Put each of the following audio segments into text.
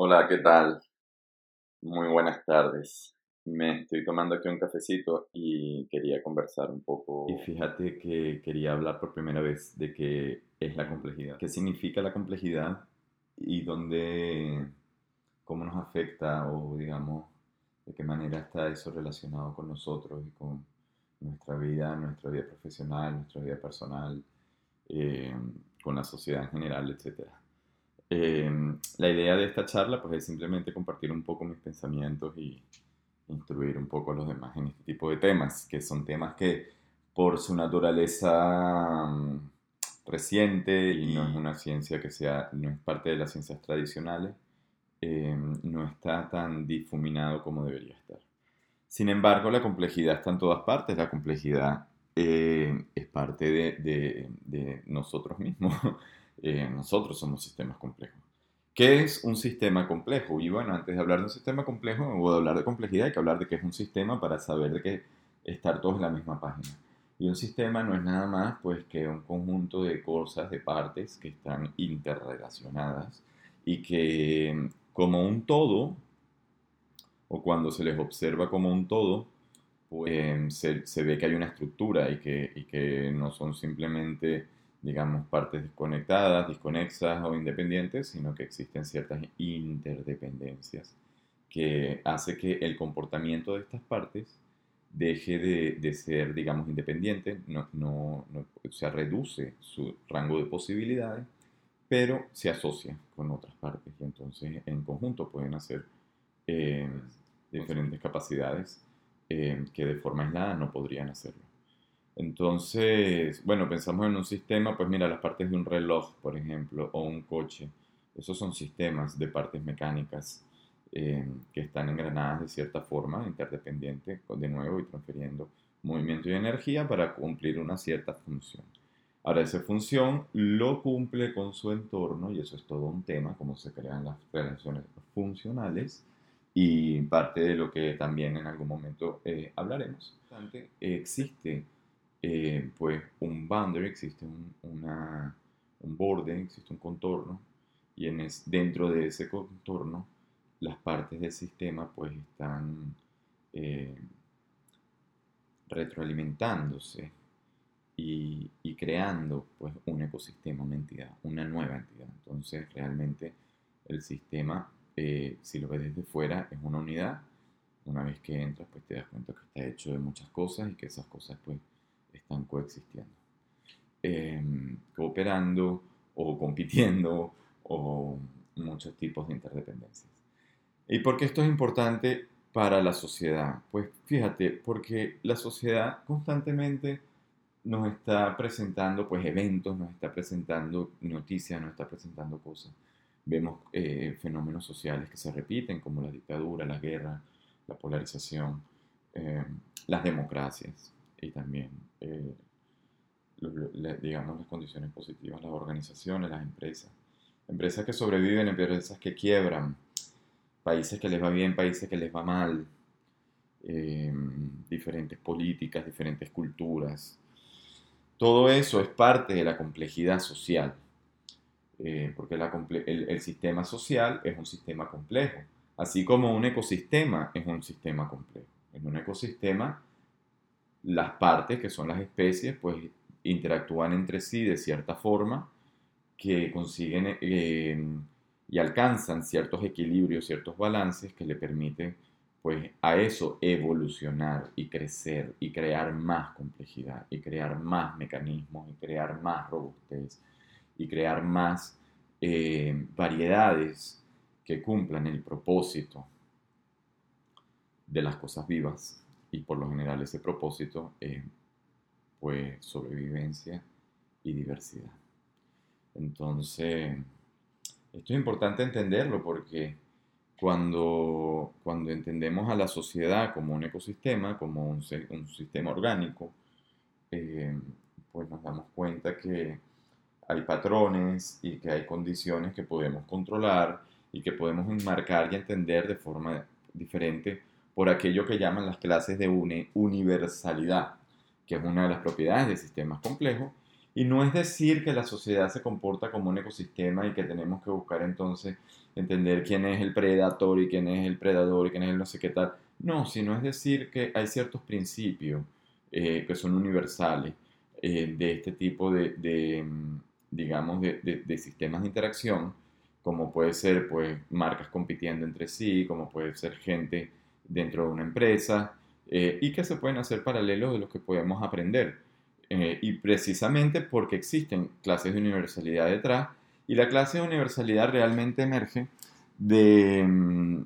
Hola, ¿qué tal? Muy buenas tardes. Me estoy tomando aquí un cafecito y quería conversar un poco. Y fíjate que quería hablar por primera vez de qué es la complejidad. ¿Qué significa la complejidad y dónde, cómo nos afecta o digamos, de qué manera está eso relacionado con nosotros y con nuestra vida, nuestra vida profesional, nuestra vida personal, eh, con la sociedad en general, etcétera? Em, la idea de esta charla pues, es simplemente compartir un poco mis pensamientos y instruir un poco a los demás en este tipo de temas, que son temas que por su naturaleza mm, reciente y no es una ciencia que sea, no es parte de las ciencias tradicionales, em, no está tan difuminado como debería estar. Sin embargo, la complejidad está en todas partes, la complejidad eh, es parte de, de, de nosotros mismos. Eh, nosotros somos sistemas complejos. ¿Qué es un sistema complejo? Y bueno, antes de hablar de un sistema complejo o de hablar de complejidad, hay que hablar de qué es un sistema para saber de qué estar todos en la misma página. Y un sistema no es nada más pues que un conjunto de cosas, de partes que están interrelacionadas y que como un todo, o cuando se les observa como un todo, pues se, se ve que hay una estructura y que, y que no son simplemente digamos, partes desconectadas, desconexas o independientes, sino que existen ciertas interdependencias que hace que el comportamiento de estas partes deje de, ser, digamos, independiente, no, no, o sea, reduce su rango de posibilidades, pero se asocia con otras partes y entonces en conjunto pueden hacer eh, diferentes capacidades eh, que de forma aislada no podrían hacerlo. Entonces, bueno, pensamos en un sistema, pues mira, las partes de un reloj, por ejemplo, o un coche, esos son sistemas de partes mecánicas eh, que están engranadas de cierta forma, interdependiente, de nuevo, y transfiriendo movimiento y energía para cumplir una cierta función. Ahora, esa función lo cumple con su entorno, y eso es todo un tema, cómo se crean las relaciones funcionales, y parte de lo que también en algún momento eh, hablaremos. Existe eh, pues un boundary, existe un, un borde, existe un contorno, y en dentro de ese contorno las partes del sistema pues están eh, retroalimentándose y, y, creando pues un ecosistema, una entidad, una nueva entidad. Entonces realmente el sistema, eh, si lo ves desde fuera, es una unidad. Una vez que entras pues te das cuenta que está hecho de muchas cosas y que esas cosas pues están coexistiendo, em, cooperando o compitiendo o muchos tipos de interdependencias. ¿Y por qué esto es importante para la sociedad? Pues fíjate, porque la sociedad constantemente nos está presentando pues eventos, nos está presentando noticias, nos está presentando cosas. Vemos eh, fenómenos sociales que se repiten como la dictadura, la guerra, la polarización, em, las democracias y también, eh, digamos, las condiciones positivas, las organizaciones, las empresas. Empresas que sobreviven, empresas que quiebran, países que les va bien, países que les va mal, eh, diferentes políticas, diferentes culturas. Todo eso es parte de la complejidad social, eh, porque el, el sistema social es un sistema complejo, así como un ecosistema es un sistema complejo. En un ecosistema las partes, que son las especies, pues interactúan entre sí de cierta forma que consiguen eh, y alcanzan ciertos equilibrios, ciertos balances que le permiten pues a eso evolucionar y crecer y crear más complejidad y crear más mecanismos y crear más robustez y crear más eh, variedades que cumplan el propósito de las cosas vivas y por lo general ese propósito es pues sobrevivencia y diversidad. Entonces, esto es importante entenderlo porque cuando, cuando entendemos a la sociedad como un ecosistema, como un, un sistema orgánico, eh, pues nos damos cuenta que hay patrones y que hay condiciones que podemos controlar y que podemos enmarcar y entender de forma diferente por aquello que llaman las clases de universalidad, que es una de las propiedades de sistemas complejos Y no es decir que la sociedad se comporta como un ecosistema y que tenemos que buscar entonces entender quién es el predator y quién es el predador y quién es el no sé qué tal. No, sino es decir que hay ciertos principios eh, que son universales eh, de este tipo de, mm, digamos, de, sistemas de interacción, como puede ser pues marcas compitiendo entre sí, como puede ser gente dentro de una empresa, eh, y que se pueden hacer paralelos de los que podemos aprender. y precisamente porque existen clases de universalidad detrás, y la clase de universalidad realmente emerge de, mm,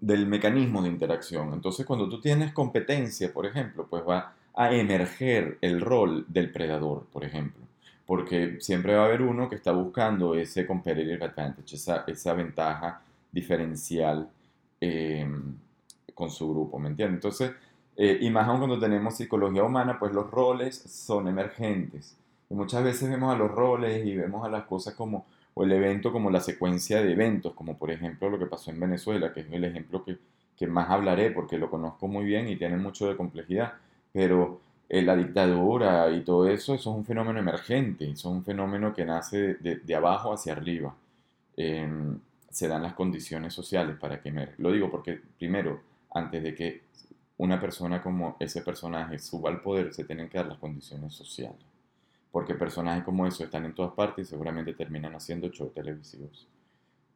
del mecanismo de interacción. Entonces, cuando tú tienes competencia, por ejemplo, pues va a emerger el rol del predador, por ejemplo. Porque siempre va a haber uno que está buscando ese competitive advantage, esa, esa ventaja diferencial em, con su grupo, ¿me entiendes? Entonces, eh, y más aún cuando tenemos psicología humana, pues los roles son emergentes. Y muchas veces vemos a los roles y vemos a las cosas como o el evento como la secuencia de eventos, como por ejemplo lo que pasó en Venezuela, que es el ejemplo que, que más hablaré porque lo conozco muy bien y tiene mucho de complejidad, pero eh, la dictadura y todo eso, eso es un fenómeno emergente, eso es un fenómeno que nace de, abajo hacia arriba. Em, se dan las condiciones sociales para que me... Lo digo porque, primero, antes de que una persona como ese personaje suba al poder, se tienen que dar las condiciones sociales porque personajes como eso están en todas partes y seguramente terminan haciendo shows televisivos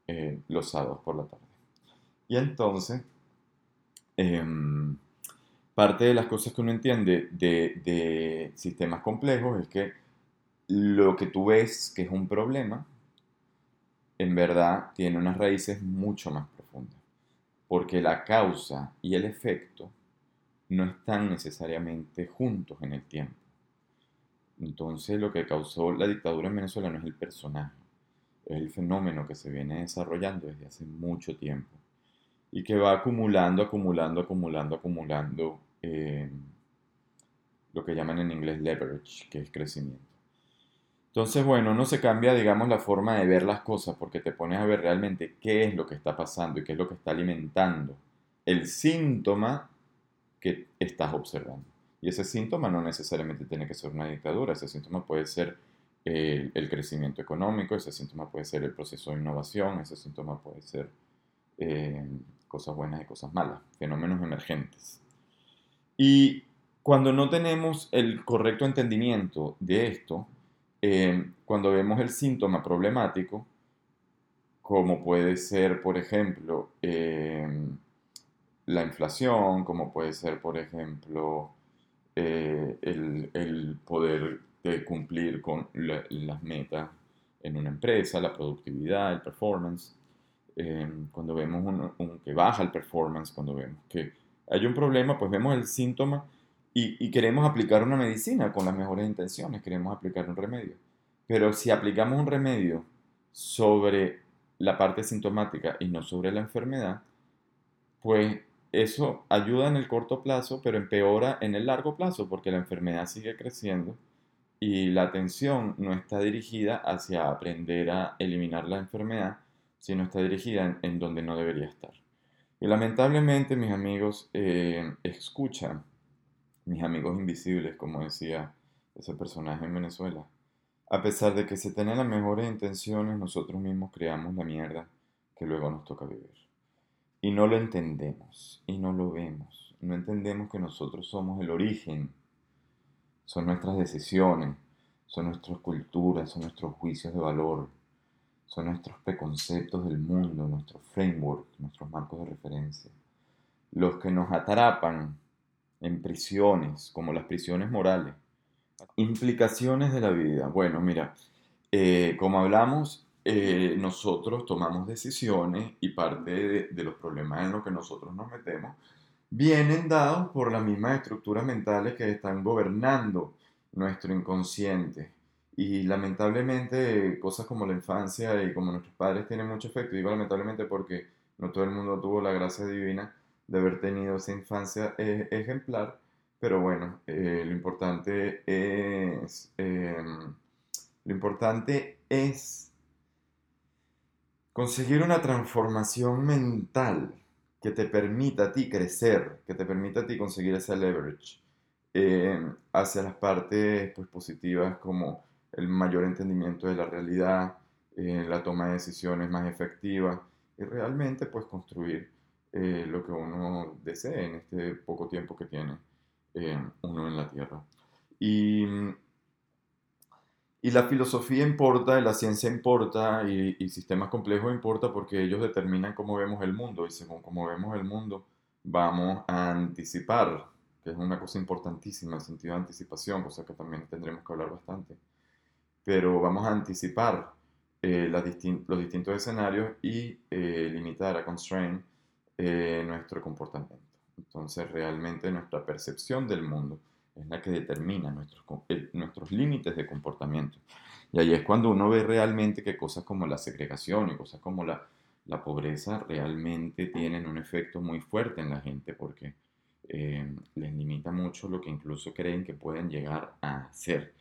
eh, los sábados por la tarde. Y entonces, em, parte de las cosas que uno entiende de, de sistemas complejos es que lo que tú ves que es un problema, en verdad tiene unas raíces mucho más profundas, porque la causa y el efecto no están necesariamente juntos en el tiempo. Entonces lo que causó la dictadura en Venezuela no es el personaje, es el fenómeno que se viene desarrollando desde hace mucho tiempo y que va acumulando, acumulando, acumulando, acumulando eh, lo que llaman en inglés leverage, que es crecimiento. Entonces, bueno, no se cambia, digamos, la forma de ver las cosas porque te pones a ver realmente qué es lo que está pasando y qué es lo que está alimentando el síntoma que estás observando. Y ese síntoma no necesariamente tiene que ser una dictadura, ese síntoma puede ser el, crecimiento económico, ese síntoma puede ser el proceso de innovación, ese síntoma puede ser eh, cosas buenas y cosas malas, fenómenos emergentes. Y cuando no tenemos el correcto entendimiento de esto, eh, cuando vemos el síntoma problemático, como puede ser, por ejemplo, eh, la inflación, como puede ser, por ejemplo, eh, el, poder de cumplir con las metas en una empresa, la productividad, el performance. Eh, cuando vemos un, que baja el performance, cuando vemos que hay un problema, pues vemos el síntoma y, queremos aplicar una medicina con las mejores intenciones, queremos aplicar un remedio. Pero si aplicamos un remedio sobre la parte sintomática y no sobre la enfermedad, pues eso ayuda en el corto plazo, pero empeora en el largo plazo porque la enfermedad sigue creciendo y la atención no está dirigida hacia aprender a eliminar la enfermedad, sino está dirigida en, donde no debería estar. Y lamentablemente, mis amigos, eh, escuchan, mis amigos invisibles, como decía ese personaje en Venezuela, a pesar de que se tienen las mejores intenciones, nosotros mismos creamos la mierda que luego nos toca vivir. Y no lo entendemos y no lo vemos. No entendemos que nosotros somos el origen. Son nuestras decisiones, son nuestras culturas, son nuestros juicios de valor, son nuestros preconceptos del mundo, nuestro framework, nuestros marcos de referencia. Los que nos atrapan en prisiones, como las prisiones morales. Implicaciones de la vida. Bueno, mira, eh, como hablamos, eh, nosotros tomamos decisiones y parte de, los problemas en los que nosotros nos metemos vienen dados por las mismas estructuras mentales que están gobernando nuestro inconsciente. Y lamentablemente cosas como la infancia y como nuestros padres tienen mucho efecto. Digo lamentablemente porque no todo el mundo tuvo la gracia divina de haber tenido esa infancia eh, ejemplar. Pero bueno, eh, lo importante es... Em, lo importante es conseguir una transformación mental que te permita a ti crecer, que te permita a ti conseguir ese leverage, eh, hacia las partes pues, positivas como el mayor entendimiento de la realidad, eh, la toma de decisiones más efectiva y realmente pues construir eh, lo que uno desee en este poco tiempo que tiene uno en la Tierra. Y, y, la filosofía importa, la ciencia importa y, y sistemas complejos importa porque ellos determinan cómo vemos el mundo y según cómo vemos el mundo vamos a anticipar que es una cosa importantísima, el sentido de anticipación, cosa que también tendremos que hablar bastante. Pero vamos a anticipar eh, los distintos escenarios y eh, limitar, a constrain eh, nuestro comportamiento. Entonces, realmente nuestra percepción del mundo es la que determina nuestros, nuestros límites de comportamiento. Y ahí es cuando uno ve realmente que cosas como la segregación y cosas como la, la pobreza realmente tienen un efecto muy fuerte en la gente, porque eh, les limita mucho lo que incluso creen que pueden llegar a ser.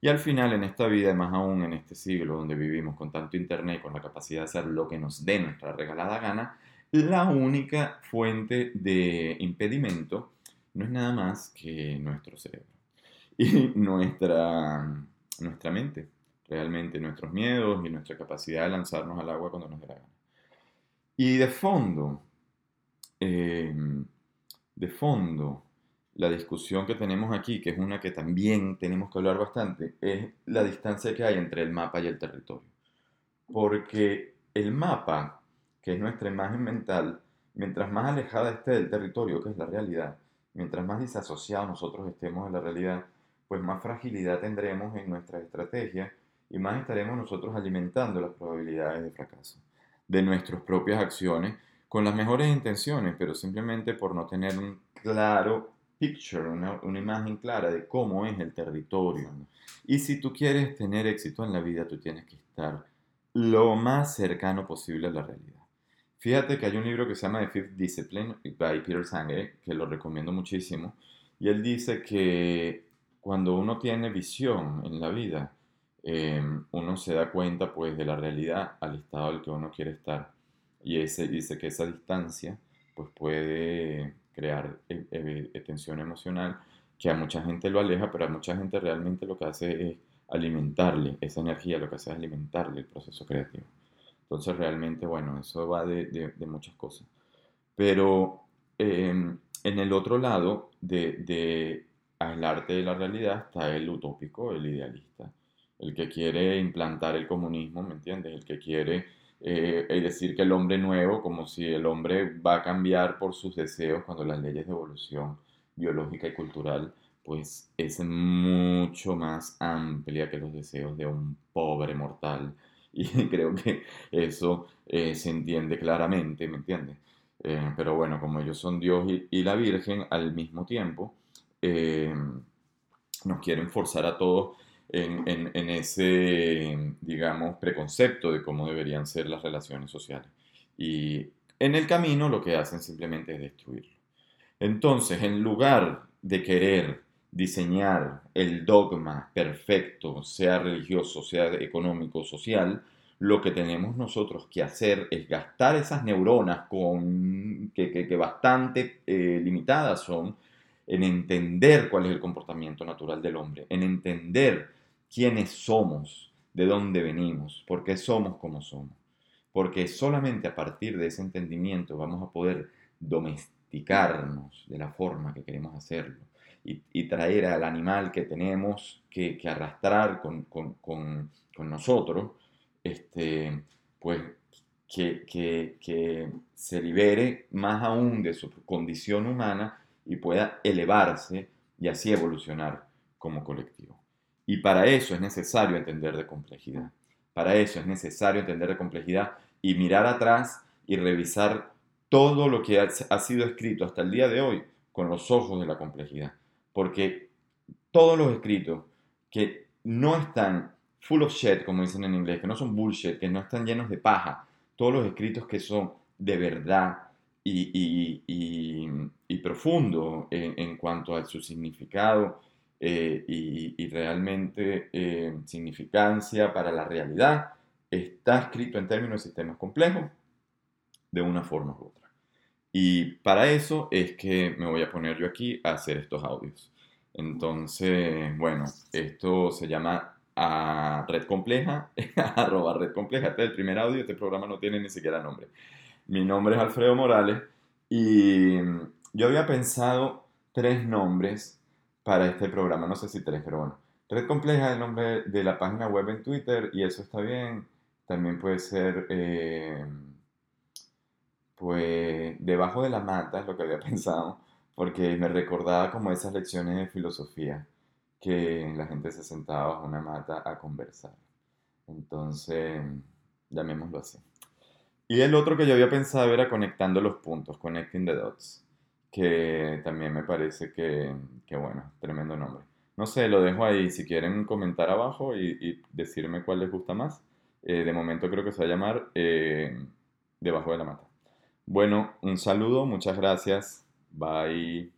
Y al final, en esta vida, más aún en este siglo donde vivimos con tanto internet, con la capacidad de hacer lo que nos dé nuestra regalada gana, la única fuente de impedimento no es nada más que nuestro cerebro y nuestra, nuestra mente, realmente nuestros miedos y nuestra capacidad de lanzarnos al agua cuando nos dé la gana. Y de fondo, eh, de fondo, la discusión que tenemos aquí, que es una que también tenemos que hablar bastante, es la distancia que hay entre el mapa y el territorio. Porque el mapa, que es nuestra imagen mental, mientras más alejada esté del territorio, que es la realidad, mientras más disasociados nosotros estemos de la realidad, pues más fragilidad tendremos en nuestra estrategia y más estaremos nosotros alimentando las probabilidades de fracaso de nuestras propias acciones con las mejores intenciones, pero simplemente por no tener un claro picture, una, imagen clara de cómo es el territorio. Y si tú quieres tener éxito en la vida, tú tienes que estar lo más cercano posible a la realidad. Fíjate que hay un libro que se llama The Fifth Discipline by Peter Sanger, que lo recomiendo muchísimo, y él dice que cuando uno tiene visión en la vida, eh, uno se da cuenta pues de la realidad al estado al que uno quiere estar y ese, dice que esa distancia pues puede crear e, e, tensión emocional que a mucha gente lo aleja, pero a mucha gente realmente lo que hace es alimentarle esa energía, lo que hace es alimentarle el proceso creativo. Entonces realmente, bueno, eso va de, de, muchas cosas. Pero em, en el otro lado de, de arte de la realidad está el utópico, el idealista, el que quiere implantar el comunismo, ¿me entiendes? El que quiere eh, decir que el hombre nuevo, como si el hombre va a cambiar por sus deseos cuando las leyes de evolución biológica y cultural, pues es mucho más amplia que los deseos de un pobre mortal. Y creo que eso eh, se entiende claramente, ¿me entiendes? Eh, pero bueno, como ellos son Dios y, la Virgen al mismo tiempo, nos quieren forzar a todos en, ese, digamos, preconcepto de cómo deberían ser las relaciones sociales. Y en el camino lo que hacen simplemente es destruirlo. Entonces, en lugar de querer diseñar el dogma perfecto, sea religioso, sea económico, social, lo que tenemos nosotros que hacer es gastar esas neuronas con, que, bastante eh, limitadas son en entender cuál es el comportamiento natural del hombre, en entender quiénes somos, de dónde venimos, por qué somos como somos. Porque solamente a partir de ese entendimiento vamos a poder domesticarnos de la forma que queremos hacerlo y, traer al animal que tenemos que, arrastrar con, nosotros, este, pues que, que, se libere más aún de su condición humana y pueda elevarse y así evolucionar como colectivo. Y para eso es necesario entender de complejidad. Para eso es necesario entender de complejidad y mirar atrás y revisar todo lo que ha, sido escrito hasta el día de hoy con los ojos de la complejidad. Porque todos los escritos que no están full of shit, como dicen en inglés, que no son bullshit, que no están llenos de paja, todos los escritos que son de verdad y, y, profundo en, en, cuanto a su significado eh, y, realmente eh, significancia para la realidad, está escrito en términos de sistemas complejos de una forma u otra. Y para eso es que me voy a poner yo aquí a hacer estos audios. Entonces, bueno, esto se llama Red Compleja, arroba Red Compleja. Este es el primer audio, este programa no tiene ni siquiera nombre. Mi nombre es Alfredo Morales y yo había pensado tres nombres para este programa, no sé si tres, pero bueno. Red Compleja es el nombre de la página web en Twitter y eso está bien. También puede ser, eh, pues, debajo de la mata, es lo que había pensado, porque me recordaba como esas lecciones de filosofía que la gente se sentaba bajo una mata a conversar. Entonces, llamémoslo así. Y el otro que yo había pensado era conectando los puntos, connecting the dots, que también me parece que, que bueno, tremendo nombre. No sé, lo dejo ahí. Si quieren comentar abajo y, decirme cuál les gusta más. Eh, de momento creo que se va a llamar eh, Debajo de la Mata. Bueno, un saludo, muchas gracias. Bye.